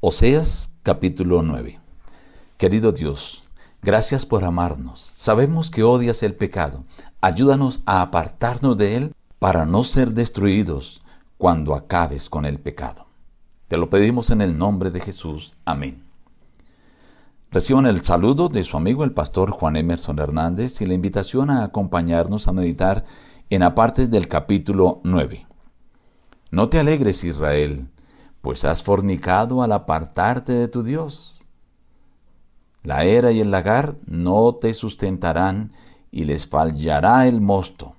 Oseas capítulo 9 Querido Dios, gracias por amarnos. Sabemos que odias el pecado. Ayúdanos a apartarnos de él para no ser destruidos cuando acabes con el pecado. Te lo pedimos en el nombre de Jesús. Amén. Reciban el saludo de su amigo el pastor Juan Emerson Hernández y la invitación a acompañarnos a meditar en apartes del capítulo 9. No te alegres, Israel pues has fornicado al apartarte de tu Dios. La era y el lagar no te sustentarán y les fallará el mosto.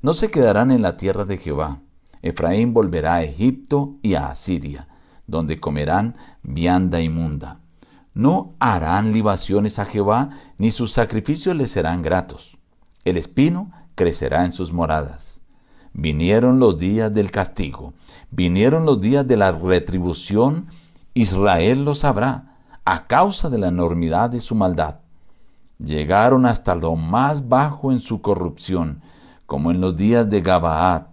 No se quedarán en la tierra de Jehová. Efraín volverá a Egipto y a Asiria, donde comerán vianda inmunda. No harán libaciones a Jehová, ni sus sacrificios les serán gratos. El espino crecerá en sus moradas. Vinieron los días del castigo, vinieron los días de la retribución, Israel lo sabrá, a causa de la enormidad de su maldad. Llegaron hasta lo más bajo en su corrupción, como en los días de Gabaad.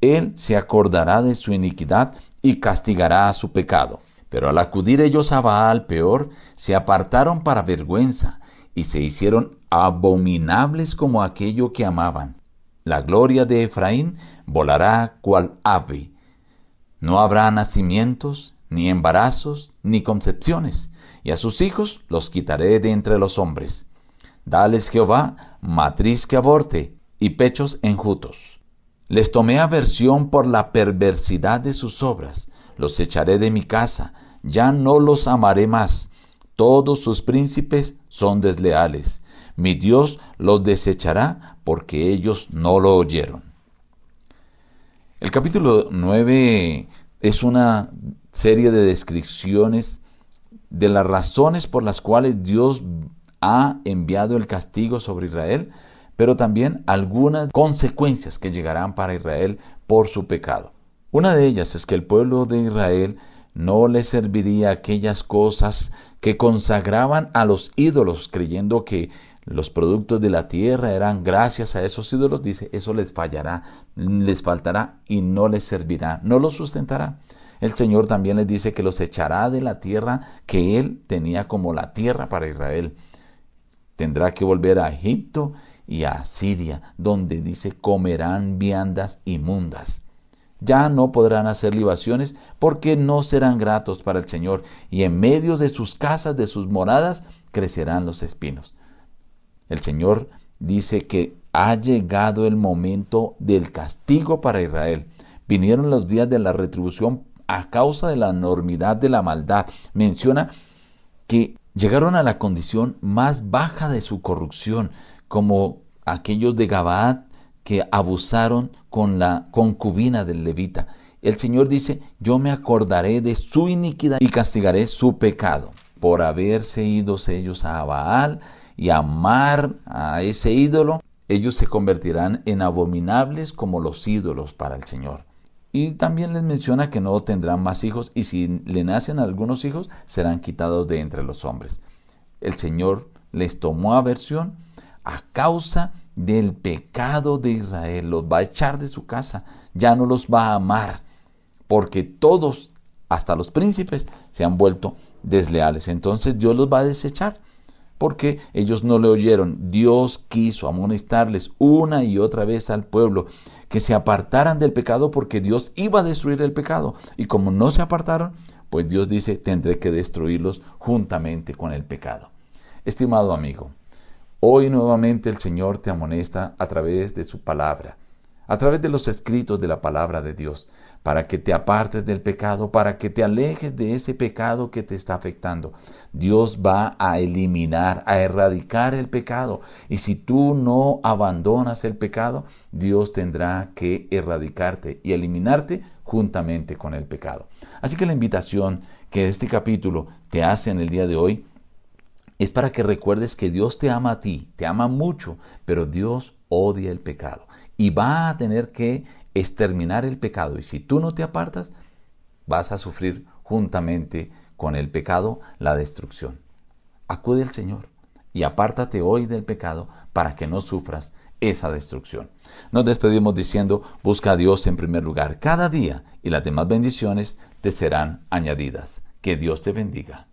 Él se acordará de su iniquidad y castigará a su pecado. Pero al acudir ellos a Baal peor, se apartaron para vergüenza y se hicieron abominables como aquello que amaban. La gloria de Efraín volará cual ave. No habrá nacimientos, ni embarazos, ni concepciones, y a sus hijos los quitaré de entre los hombres. Dales Jehová matriz que aborte y pechos enjutos. Les tomé aversión por la perversidad de sus obras, los echaré de mi casa, ya no los amaré más. Todos sus príncipes son desleales mi Dios los desechará porque ellos no lo oyeron. El capítulo 9 es una serie de descripciones de las razones por las cuales Dios ha enviado el castigo sobre Israel, pero también algunas consecuencias que llegarán para Israel por su pecado. Una de ellas es que el pueblo de Israel no le serviría aquellas cosas que consagraban a los ídolos, creyendo que los productos de la tierra eran gracias a esos ídolos, dice, eso les fallará, les faltará y no les servirá, no los sustentará. El Señor también les dice que los echará de la tierra que Él tenía como la tierra para Israel. Tendrá que volver a Egipto y a Siria, donde dice comerán viandas inmundas. Ya no podrán hacer libaciones porque no serán gratos para el Señor, y en medio de sus casas, de sus moradas, crecerán los espinos. El Señor dice que ha llegado el momento del castigo para Israel. Vinieron los días de la retribución a causa de la enormidad de la maldad. Menciona que llegaron a la condición más baja de su corrupción, como aquellos de Gabaad que abusaron con la concubina del levita. El Señor dice, yo me acordaré de su iniquidad y castigaré su pecado por haberse ido ellos a Baal y amar a ese ídolo, ellos se convertirán en abominables como los ídolos para el Señor. Y también les menciona que no tendrán más hijos y si le nacen algunos hijos serán quitados de entre los hombres. El Señor les tomó aversión a causa del pecado de Israel. Los va a echar de su casa, ya no los va a amar, porque todos, hasta los príncipes, se han vuelto desleales. Entonces Dios los va a desechar porque ellos no le oyeron. Dios quiso amonestarles una y otra vez al pueblo que se apartaran del pecado porque Dios iba a destruir el pecado. Y como no se apartaron, pues Dios dice, tendré que destruirlos juntamente con el pecado. Estimado amigo, hoy nuevamente el Señor te amonesta a través de su palabra a través de los escritos de la palabra de Dios, para que te apartes del pecado, para que te alejes de ese pecado que te está afectando. Dios va a eliminar, a erradicar el pecado. Y si tú no abandonas el pecado, Dios tendrá que erradicarte y eliminarte juntamente con el pecado. Así que la invitación que este capítulo te hace en el día de hoy es para que recuerdes que Dios te ama a ti, te ama mucho, pero Dios odia el pecado y va a tener que exterminar el pecado. Y si tú no te apartas, vas a sufrir juntamente con el pecado la destrucción. Acude al Señor y apártate hoy del pecado para que no sufras esa destrucción. Nos despedimos diciendo, busca a Dios en primer lugar cada día y las demás bendiciones te serán añadidas. Que Dios te bendiga.